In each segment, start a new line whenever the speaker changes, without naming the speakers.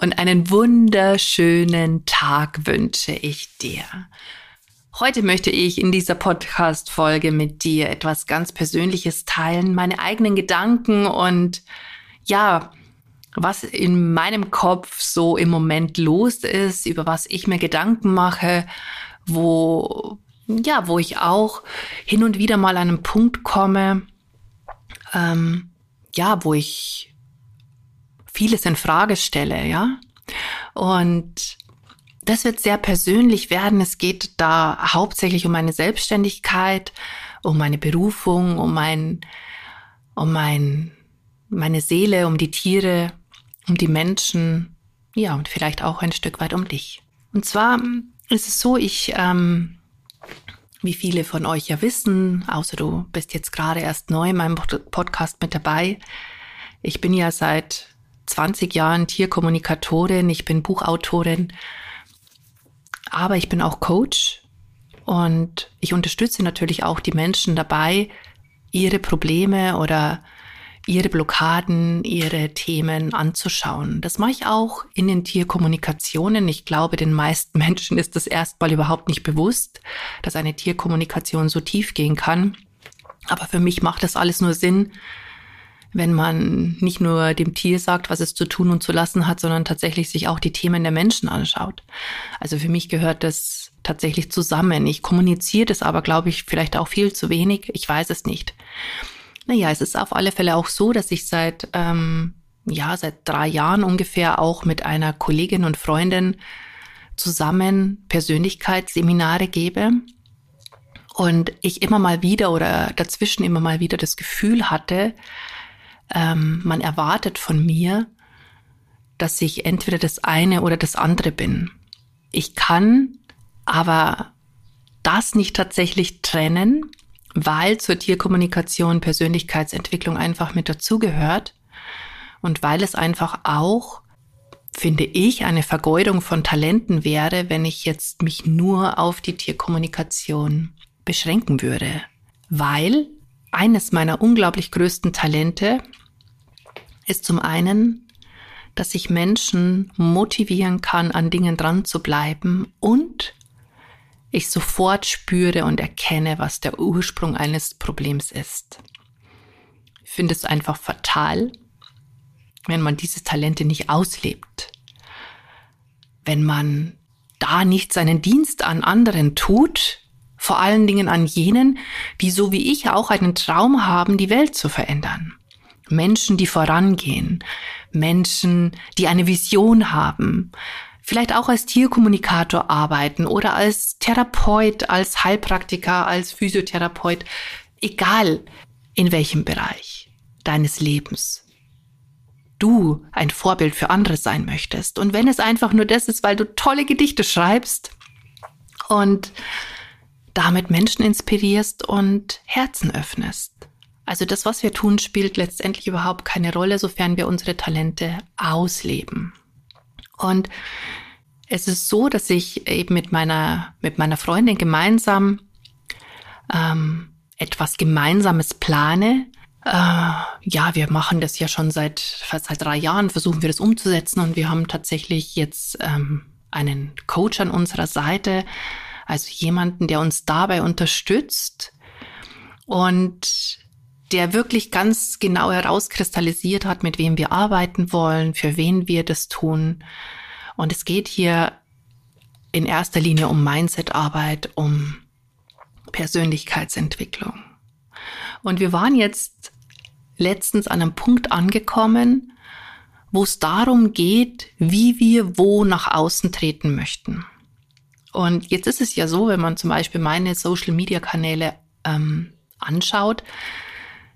und einen wunderschönen Tag wünsche ich dir. Heute möchte ich in dieser Podcast-Folge mit dir etwas ganz Persönliches teilen, meine eigenen Gedanken und ja, was in meinem Kopf so im Moment los ist, über was ich mir Gedanken mache, wo, ja, wo ich auch hin und wieder mal an einen Punkt komme, ähm, ja, wo ich vieles in Frage stelle, ja. Und das wird sehr persönlich werden. Es geht da hauptsächlich um meine Selbstständigkeit, um meine Berufung, um mein, um mein, meine Seele, um die Tiere, um die Menschen, ja, und vielleicht auch ein Stück weit um dich. Und zwar ist es so, ich, ähm, wie viele von euch ja wissen, außer du bist jetzt gerade erst neu in meinem Podcast mit dabei. Ich bin ja seit 20 Jahren Tierkommunikatorin, ich bin Buchautorin, aber ich bin auch Coach und ich unterstütze natürlich auch die Menschen dabei, ihre Probleme oder ihre Blockaden, ihre Themen anzuschauen. Das mache ich auch in den Tierkommunikationen. Ich glaube, den meisten Menschen ist das erstmal überhaupt nicht bewusst, dass eine Tierkommunikation so tief gehen kann. Aber für mich macht das alles nur Sinn, wenn man nicht nur dem Tier sagt, was es zu tun und zu lassen hat, sondern tatsächlich sich auch die Themen der Menschen anschaut. Also für mich gehört das tatsächlich zusammen. Ich kommuniziere das aber, glaube ich, vielleicht auch viel zu wenig. Ich weiß es nicht. Naja, es ist auf alle Fälle auch so, dass ich seit, ähm, ja, seit drei Jahren ungefähr auch mit einer Kollegin und Freundin zusammen Persönlichkeitsseminare gebe. Und ich immer mal wieder oder dazwischen immer mal wieder das Gefühl hatte, ähm, man erwartet von mir, dass ich entweder das eine oder das andere bin. Ich kann aber das nicht tatsächlich trennen, weil zur Tierkommunikation Persönlichkeitsentwicklung einfach mit dazugehört und weil es einfach auch, finde ich, eine Vergeudung von Talenten wäre, wenn ich jetzt mich nur auf die Tierkommunikation beschränken würde. Weil eines meiner unglaublich größten Talente ist zum einen, dass ich Menschen motivieren kann, an Dingen dran zu bleiben und ich sofort spüre und erkenne, was der Ursprung eines Problems ist. Ich finde es einfach fatal, wenn man diese Talente nicht auslebt, wenn man da nicht seinen Dienst an anderen tut, vor allen Dingen an jenen, die so wie ich auch einen Traum haben, die Welt zu verändern. Menschen, die vorangehen, Menschen, die eine Vision haben, vielleicht auch als Tierkommunikator arbeiten oder als Therapeut, als Heilpraktiker, als Physiotherapeut, egal in welchem Bereich deines Lebens du ein Vorbild für andere sein möchtest. Und wenn es einfach nur das ist, weil du tolle Gedichte schreibst und damit Menschen inspirierst und Herzen öffnest. Also das, was wir tun, spielt letztendlich überhaupt keine Rolle, sofern wir unsere Talente ausleben. Und es ist so, dass ich eben mit meiner, mit meiner Freundin gemeinsam ähm, etwas Gemeinsames plane. Äh, ja, wir machen das ja schon seit fast seit drei Jahren, versuchen wir das umzusetzen und wir haben tatsächlich jetzt ähm, einen Coach an unserer Seite, also jemanden, der uns dabei unterstützt und der wirklich ganz genau herauskristallisiert hat, mit wem wir arbeiten wollen, für wen wir das tun. Und es geht hier in erster Linie um Mindsetarbeit, um Persönlichkeitsentwicklung. Und wir waren jetzt letztens an einem Punkt angekommen, wo es darum geht, wie wir wo nach außen treten möchten. Und jetzt ist es ja so, wenn man zum Beispiel meine Social-Media-Kanäle ähm, anschaut,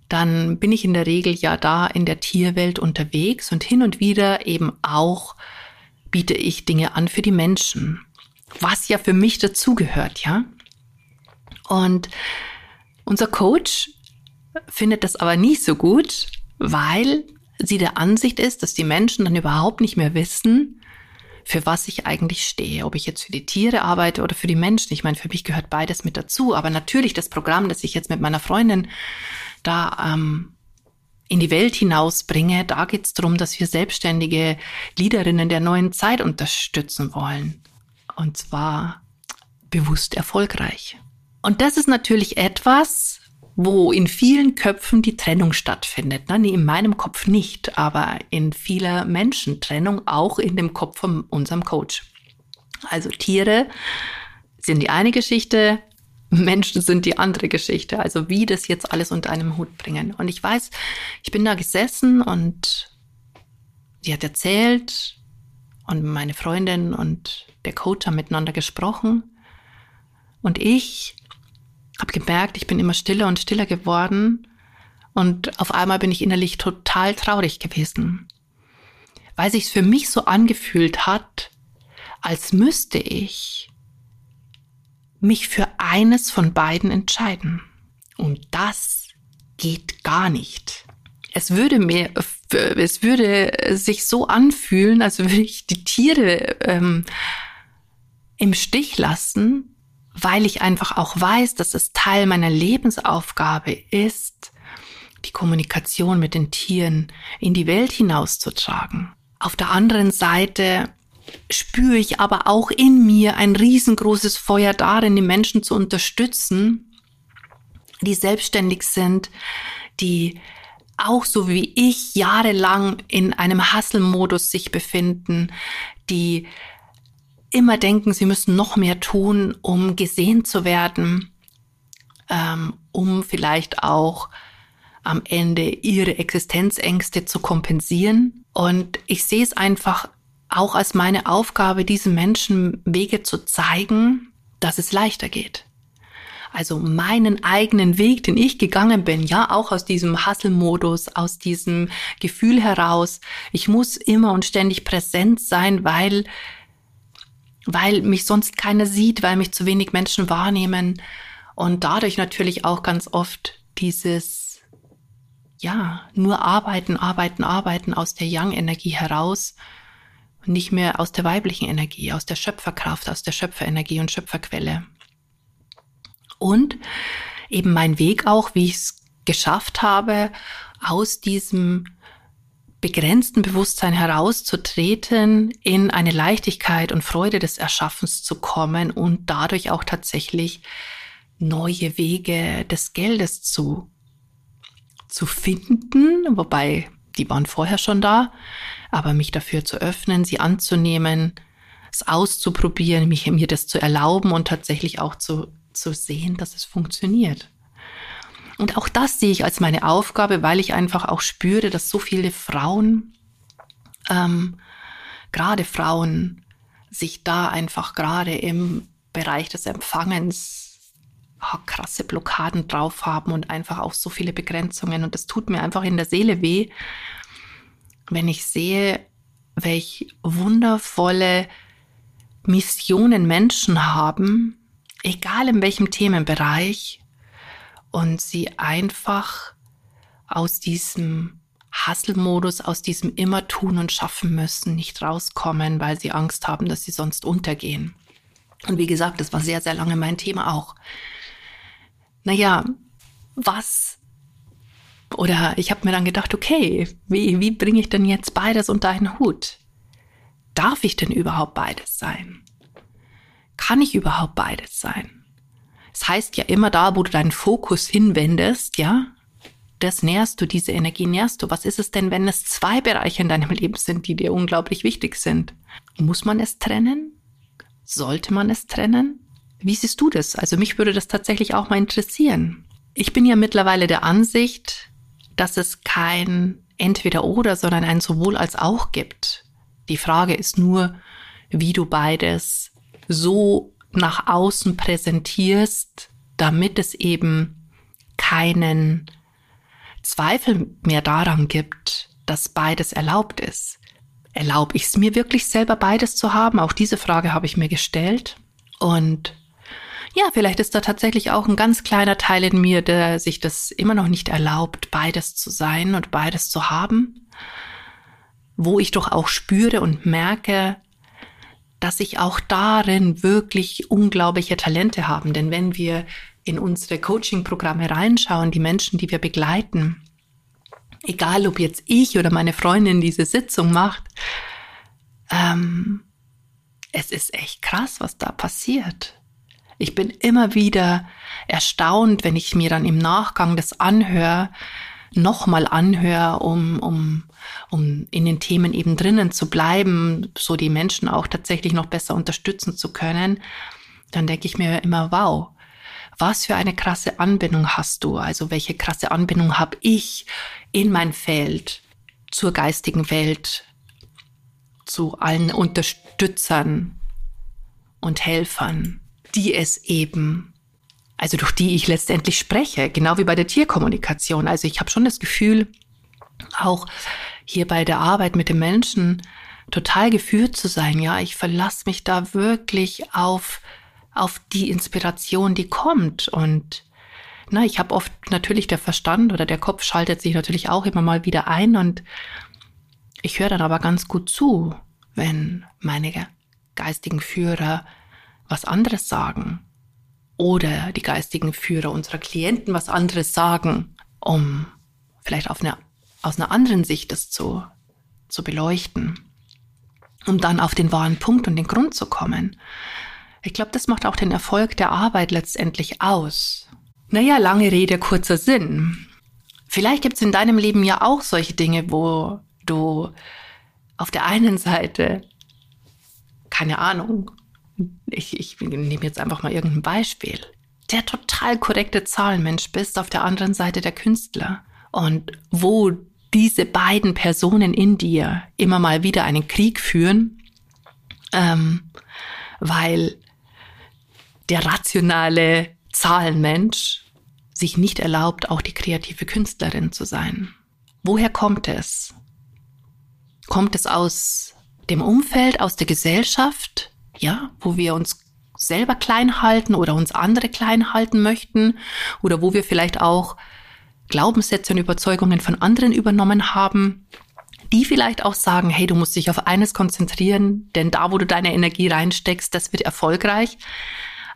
dann bin ich in der Regel ja da in der Tierwelt unterwegs und hin und wieder eben auch biete ich Dinge an für die Menschen. was ja für mich dazugehört, ja. Und unser Coach findet das aber nicht so gut, weil sie der Ansicht ist, dass die Menschen dann überhaupt nicht mehr wissen, für was ich eigentlich stehe. Ob ich jetzt für die Tiere arbeite oder für die Menschen. Ich meine, für mich gehört beides mit dazu. Aber natürlich das Programm, das ich jetzt mit meiner Freundin da ähm, in die Welt hinausbringe, da geht es darum, dass wir selbstständige Leaderinnen der neuen Zeit unterstützen wollen. Und zwar bewusst erfolgreich. Und das ist natürlich etwas, wo in vielen Köpfen die Trennung stattfindet. In meinem Kopf nicht, aber in vieler Menschen Trennung, auch in dem Kopf von unserem Coach. Also Tiere sind die eine Geschichte, Menschen sind die andere Geschichte. Also wie das jetzt alles unter einem Hut bringen. Und ich weiß, ich bin da gesessen und sie hat erzählt und meine Freundin und der Coach haben miteinander gesprochen. Und ich habe gemerkt, ich bin immer stiller und stiller geworden. Und auf einmal bin ich innerlich total traurig gewesen. Weil sich für mich so angefühlt hat, als müsste ich mich für eines von beiden entscheiden. Und das geht gar nicht. Es würde mir, es würde sich so anfühlen, als würde ich die Tiere ähm, im Stich lassen, weil ich einfach auch weiß, dass es Teil meiner Lebensaufgabe ist, die Kommunikation mit den Tieren in die Welt hinauszutragen. Auf der anderen Seite spüre ich aber auch in mir ein riesengroßes Feuer darin, die Menschen zu unterstützen, die selbstständig sind, die auch so wie ich jahrelang in einem Hustle-Modus sich befinden, die immer denken, sie müssen noch mehr tun, um gesehen zu werden, ähm, um vielleicht auch am Ende ihre Existenzängste zu kompensieren. Und ich sehe es einfach auch als meine Aufgabe, diesen Menschen Wege zu zeigen, dass es leichter geht. Also meinen eigenen Weg, den ich gegangen bin, ja, auch aus diesem Hustle-Modus, aus diesem Gefühl heraus, ich muss immer und ständig präsent sein, weil, weil mich sonst keiner sieht, weil mich zu wenig Menschen wahrnehmen und dadurch natürlich auch ganz oft dieses, ja, nur arbeiten, arbeiten, arbeiten aus der Yang-Energie heraus und nicht mehr aus der weiblichen Energie, aus der Schöpferkraft, aus der Schöpferenergie und Schöpferquelle. Und eben mein Weg auch, wie ich es geschafft habe, aus diesem begrenzten Bewusstsein herauszutreten, in eine Leichtigkeit und Freude des Erschaffens zu kommen und dadurch auch tatsächlich neue Wege des Geldes zu, zu finden, wobei die waren vorher schon da, aber mich dafür zu öffnen, sie anzunehmen, es auszuprobieren, mich mir das zu erlauben und tatsächlich auch zu, zu sehen, dass es funktioniert. Und auch das sehe ich als meine Aufgabe, weil ich einfach auch spüre, dass so viele Frauen, ähm, gerade Frauen, sich da einfach gerade im Bereich des Empfangens oh, krasse Blockaden drauf haben und einfach auch so viele Begrenzungen. Und das tut mir einfach in der Seele weh, wenn ich sehe, welch wundervolle Missionen Menschen haben, egal in welchem Themenbereich, und sie einfach aus diesem Hustle-Modus, aus diesem immer tun und schaffen müssen, nicht rauskommen, weil sie Angst haben, dass sie sonst untergehen. Und wie gesagt, das war sehr, sehr lange mein Thema auch. Naja, was oder ich habe mir dann gedacht, okay, wie, wie bringe ich denn jetzt beides unter einen Hut? Darf ich denn überhaupt beides sein? Kann ich überhaupt beides sein? Es heißt ja immer da, wo du deinen Fokus hinwendest, ja, das nährst du, diese Energie nährst du. Was ist es denn, wenn es zwei Bereiche in deinem Leben sind, die dir unglaublich wichtig sind? Muss man es trennen? Sollte man es trennen? Wie siehst du das? Also mich würde das tatsächlich auch mal interessieren. Ich bin ja mittlerweile der Ansicht, dass es kein entweder oder, sondern ein sowohl als auch gibt. Die Frage ist nur, wie du beides so nach außen präsentierst, damit es eben keinen Zweifel mehr daran gibt, dass beides erlaubt ist. Erlaube ich es mir wirklich selber beides zu haben? Auch diese Frage habe ich mir gestellt. Und ja, vielleicht ist da tatsächlich auch ein ganz kleiner Teil in mir, der sich das immer noch nicht erlaubt, beides zu sein und beides zu haben, wo ich doch auch spüre und merke, dass ich auch darin wirklich unglaubliche Talente haben. Denn wenn wir in unsere Coaching-Programme reinschauen, die Menschen, die wir begleiten, egal ob jetzt ich oder meine Freundin diese Sitzung macht, ähm, es ist echt krass, was da passiert. Ich bin immer wieder erstaunt, wenn ich mir dann im Nachgang das anhöre, nochmal anhöre, um, um, um in den Themen eben drinnen zu bleiben, so die Menschen auch tatsächlich noch besser unterstützen zu können, dann denke ich mir immer, wow, was für eine krasse Anbindung hast du? Also welche krasse Anbindung habe ich in mein Feld zur geistigen Welt, zu allen Unterstützern und Helfern, die es eben, also durch die ich letztendlich spreche, genau wie bei der Tierkommunikation. Also ich habe schon das Gefühl, auch hier bei der Arbeit mit den Menschen total geführt zu sein. Ja, ich verlasse mich da wirklich auf, auf die Inspiration, die kommt. Und na, ich habe oft natürlich der Verstand oder der Kopf schaltet sich natürlich auch immer mal wieder ein und ich höre dann aber ganz gut zu, wenn meine geistigen Führer was anderes sagen oder die geistigen Führer unserer Klienten was anderes sagen, um vielleicht auf eine, aus einer anderen Sicht das zu, zu beleuchten, um dann auf den wahren Punkt und den Grund zu kommen. Ich glaube, das macht auch den Erfolg der Arbeit letztendlich aus. Naja, lange Rede, kurzer Sinn. Vielleicht gibt es in deinem Leben ja auch solche Dinge, wo du auf der einen Seite, keine Ahnung, ich, ich nehme jetzt einfach mal irgendein Beispiel, der total korrekte Zahlenmensch bist, auf der anderen Seite der Künstler. Und wo diese beiden Personen in dir immer mal wieder einen Krieg führen, ähm, weil der rationale Zahlenmensch sich nicht erlaubt, auch die kreative Künstlerin zu sein. Woher kommt es? Kommt es aus dem Umfeld, aus der Gesellschaft? Ja, wo wir uns selber klein halten oder uns andere klein halten möchten oder wo wir vielleicht auch Glaubenssätze und Überzeugungen von anderen übernommen haben, die vielleicht auch sagen, hey, du musst dich auf eines konzentrieren, denn da, wo du deine Energie reinsteckst, das wird erfolgreich,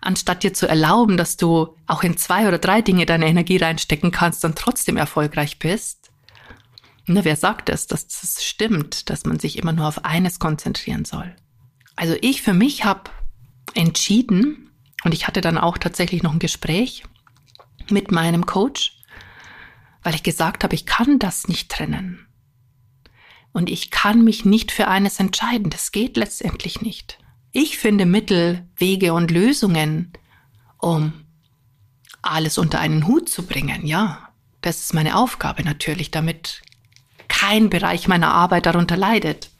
anstatt dir zu erlauben, dass du auch in zwei oder drei Dinge deine Energie reinstecken kannst und trotzdem erfolgreich bist. Na, wer sagt es, dass das stimmt, dass man sich immer nur auf eines konzentrieren soll? Also ich für mich habe entschieden, und ich hatte dann auch tatsächlich noch ein Gespräch mit meinem Coach, weil ich gesagt habe, ich kann das nicht trennen. Und ich kann mich nicht für eines entscheiden. Das geht letztendlich nicht. Ich finde Mittel, Wege und Lösungen, um alles unter einen Hut zu bringen. Ja, das ist meine Aufgabe natürlich, damit kein Bereich meiner Arbeit darunter leidet.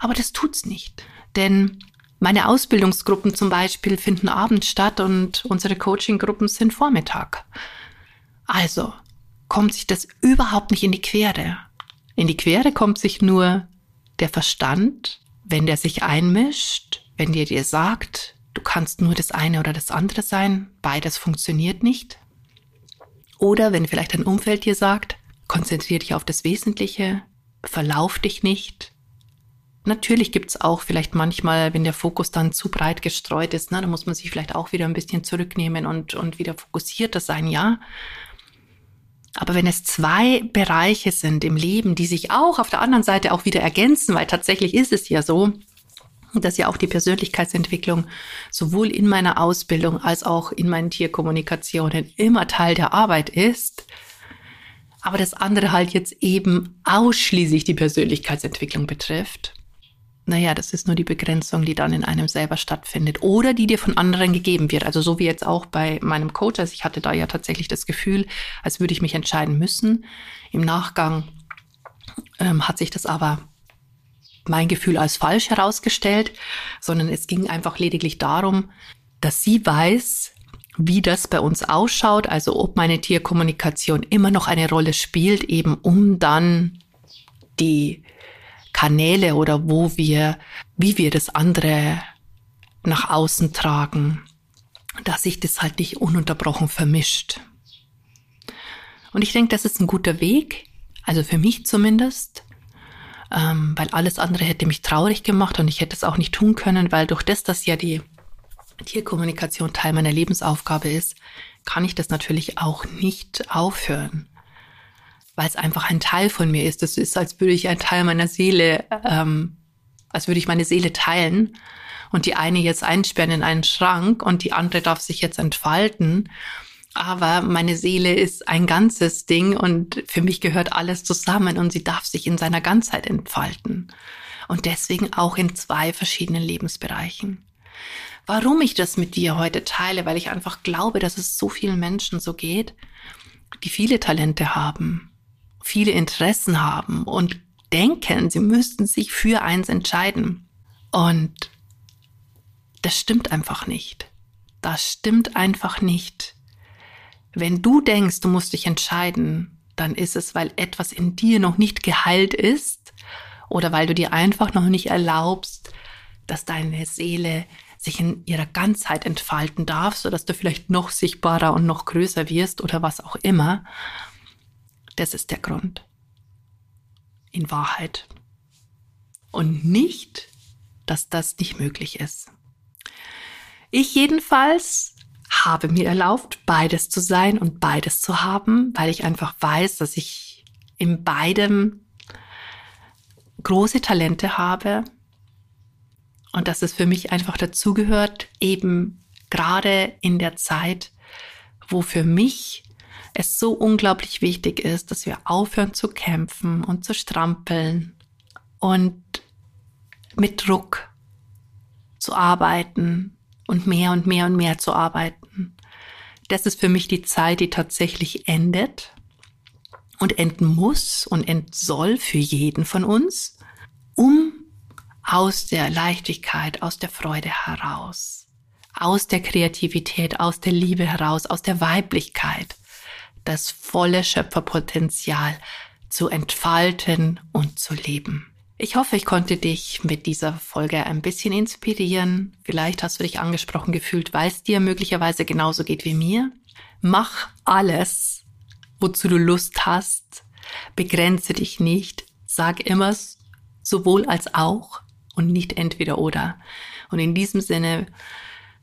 Aber das tut's nicht. Denn meine Ausbildungsgruppen zum Beispiel finden abends statt und unsere Coaching-Gruppen sind Vormittag. Also kommt sich das überhaupt nicht in die Quere. In die Quere kommt sich nur der Verstand, wenn der sich einmischt, wenn der dir sagt, du kannst nur das eine oder das andere sein, beides funktioniert nicht. Oder wenn vielleicht dein Umfeld dir sagt, konzentriere dich auf das Wesentliche, verlauf dich nicht, Natürlich gibt's auch vielleicht manchmal, wenn der Fokus dann zu breit gestreut ist, ne, dann muss man sich vielleicht auch wieder ein bisschen zurücknehmen und, und wieder fokussierter sein, ja. Aber wenn es zwei Bereiche sind im Leben, die sich auch auf der anderen Seite auch wieder ergänzen, weil tatsächlich ist es ja so, dass ja auch die Persönlichkeitsentwicklung sowohl in meiner Ausbildung als auch in meinen Tierkommunikationen immer Teil der Arbeit ist, aber das andere halt jetzt eben ausschließlich die Persönlichkeitsentwicklung betrifft, naja, das ist nur die Begrenzung, die dann in einem selber stattfindet oder die dir von anderen gegeben wird. Also so wie jetzt auch bei meinem Coach. Also ich hatte da ja tatsächlich das Gefühl, als würde ich mich entscheiden müssen. Im Nachgang ähm, hat sich das aber mein Gefühl als falsch herausgestellt, sondern es ging einfach lediglich darum, dass sie weiß, wie das bei uns ausschaut, also ob meine Tierkommunikation immer noch eine Rolle spielt, eben um dann die Kanäle oder wo wir, wie wir das andere nach außen tragen, dass sich das halt nicht ununterbrochen vermischt. Und ich denke, das ist ein guter Weg, also für mich zumindest, ähm, weil alles andere hätte mich traurig gemacht und ich hätte es auch nicht tun können, weil durch das, dass ja die Tierkommunikation Teil meiner Lebensaufgabe ist, kann ich das natürlich auch nicht aufhören, weil es einfach ein Teil von mir ist. Das ist, als würde ich ein Teil meiner Seele, ähm, als würde ich meine Seele teilen und die eine jetzt einsperren in einen Schrank und die andere darf sich jetzt entfalten. Aber meine Seele ist ein ganzes Ding und für mich gehört alles zusammen und sie darf sich in seiner Ganzheit entfalten. Und deswegen auch in zwei verschiedenen Lebensbereichen. Warum ich das mit dir heute teile, weil ich einfach glaube, dass es so vielen Menschen so geht, die viele Talente haben, viele Interessen haben und denken, sie müssten sich für eins entscheiden. Und das stimmt einfach nicht. Das stimmt einfach nicht. Wenn du denkst, du musst dich entscheiden, dann ist es, weil etwas in dir noch nicht geheilt ist oder weil du dir einfach noch nicht erlaubst, dass deine Seele sich in ihrer Ganzheit entfalten darf, so dass du vielleicht noch sichtbarer und noch größer wirst oder was auch immer. Das ist der Grund. In Wahrheit. Und nicht, dass das nicht möglich ist. Ich jedenfalls habe mir erlaubt, beides zu sein und beides zu haben, weil ich einfach weiß, dass ich in beidem große Talente habe und dass es für mich einfach dazugehört, eben gerade in der Zeit, wo für mich es so unglaublich wichtig ist, dass wir aufhören zu kämpfen und zu strampeln und mit Druck zu arbeiten und mehr und mehr und mehr zu arbeiten. Das ist für mich die Zeit, die tatsächlich endet und enden muss und enden soll für jeden von uns, um aus der Leichtigkeit, aus der Freude heraus, aus der Kreativität, aus der Liebe heraus, aus der Weiblichkeit, das volle Schöpferpotenzial zu entfalten und zu leben. Ich hoffe, ich konnte dich mit dieser Folge ein bisschen inspirieren. Vielleicht hast du dich angesprochen gefühlt, weil es dir möglicherweise genauso geht wie mir. Mach alles, wozu du Lust hast. Begrenze dich nicht. Sag immer sowohl als auch und nicht entweder oder. Und in diesem Sinne